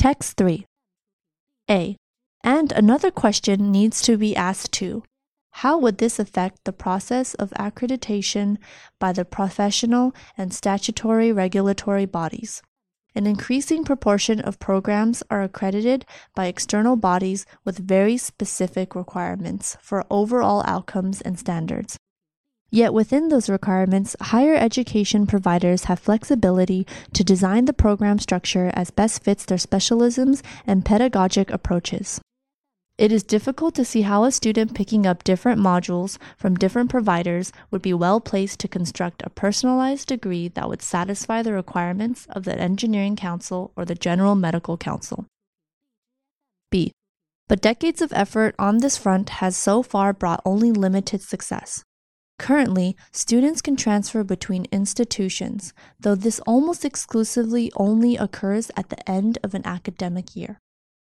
Text 3. A. And another question needs to be asked too. How would this affect the process of accreditation by the professional and statutory regulatory bodies? An increasing proportion of programs are accredited by external bodies with very specific requirements for overall outcomes and standards. Yet within those requirements, higher education providers have flexibility to design the program structure as best fits their specialisms and pedagogic approaches. It is difficult to see how a student picking up different modules from different providers would be well placed to construct a personalized degree that would satisfy the requirements of the Engineering Council or the General Medical Council. B. But decades of effort on this front has so far brought only limited success. Currently, students can transfer between institutions, though this almost exclusively only occurs at the end of an academic year.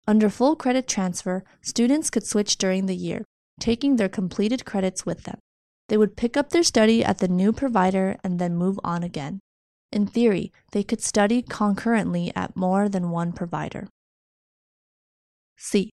Under full credit transfer, students could switch during the year, taking their completed credits with them. They would pick up their study at the new provider and then move on again. In theory, they could study concurrently at more than one provider. C.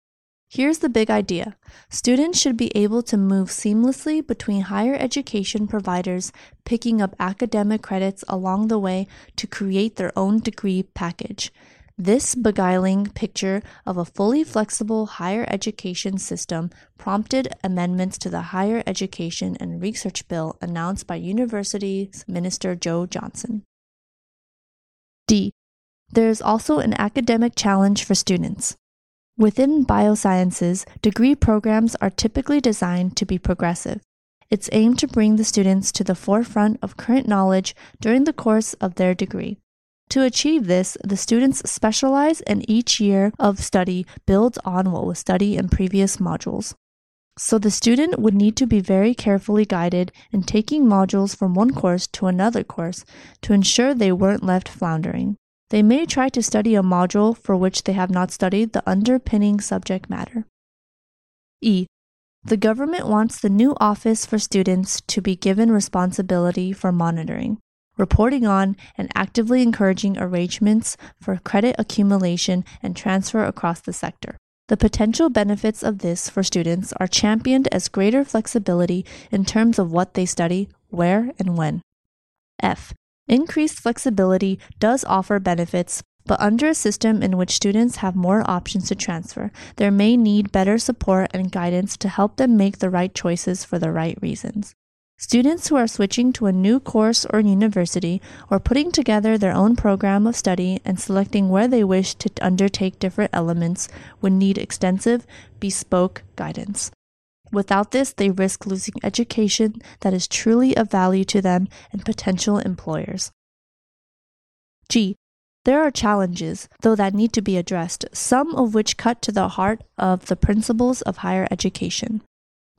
Here's the big idea students should be able to move seamlessly between higher education providers, picking up academic credits along the way to create their own degree package. This beguiling picture of a fully flexible higher education system prompted amendments to the Higher Education and Research Bill announced by Universities Minister Jo Johnson. D. There is also an academic challenge for students. Within biosciences, degree programs are typically designed to be progressive. It's aimed to bring the students to the forefront of current knowledge during the course of their degree. To achieve this, the students specialize and each year of study builds on what was studied in previous modules. So the student would need to be very carefully guided in taking modules from one course to another course to ensure they weren't left floundering. They may try to study a module for which they have not studied the underpinning subject matter. E. The government wants the new Office for Students to be given responsibility for monitoring reporting on, and actively encouraging arrangements for credit accumulation and transfer across the sector. The potential benefits of this for students are championed as greater flexibility in terms of what they study, where, and when. F. Increased flexibility does offer benefits, but under a system in which students have more options to transfer, there may need better support and guidance to help them make the right choices for the right reasons. Students who are switching to a new course or university or putting together their own program of study and selecting where they wish to undertake different elements would need extensive, bespoke guidance. Without this, they risk losing education that is truly of value to them and potential employers. G. There are challenges, though, that need to be addressed, some of which cut to the heart of the principles of higher education.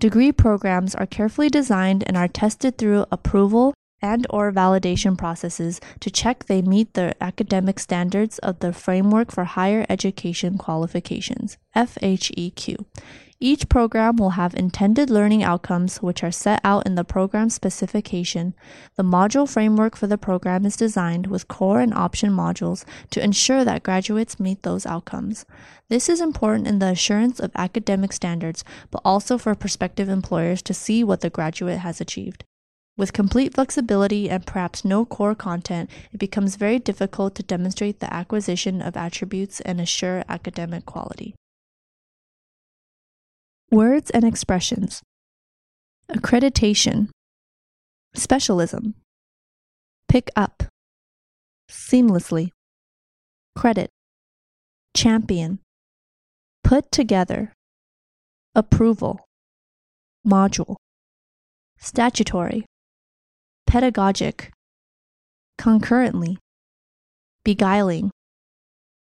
Degree programs are carefully designed and are tested through approval and or validation processes to check they meet the academic standards of the Framework for Higher Education Qualifications, FHEQ. Each program will have intended learning outcomes which are set out in the program specification. The module framework for the program is designed with core and option modules to ensure that graduates meet those outcomes. This is important in the assurance of academic standards, but also for prospective employers to see what the graduate has achieved. With complete flexibility and perhaps no core content, it becomes very difficult to demonstrate the acquisition of attributes and assure academic quality. Words and expressions. Accreditation, Specialism, Pick up, Seamlessly, Credit, Champion, Put together, Approval, Module, Statutory, Pedagogic, Concurrently, Beguiling,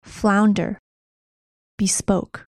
Flounder, Bespoke.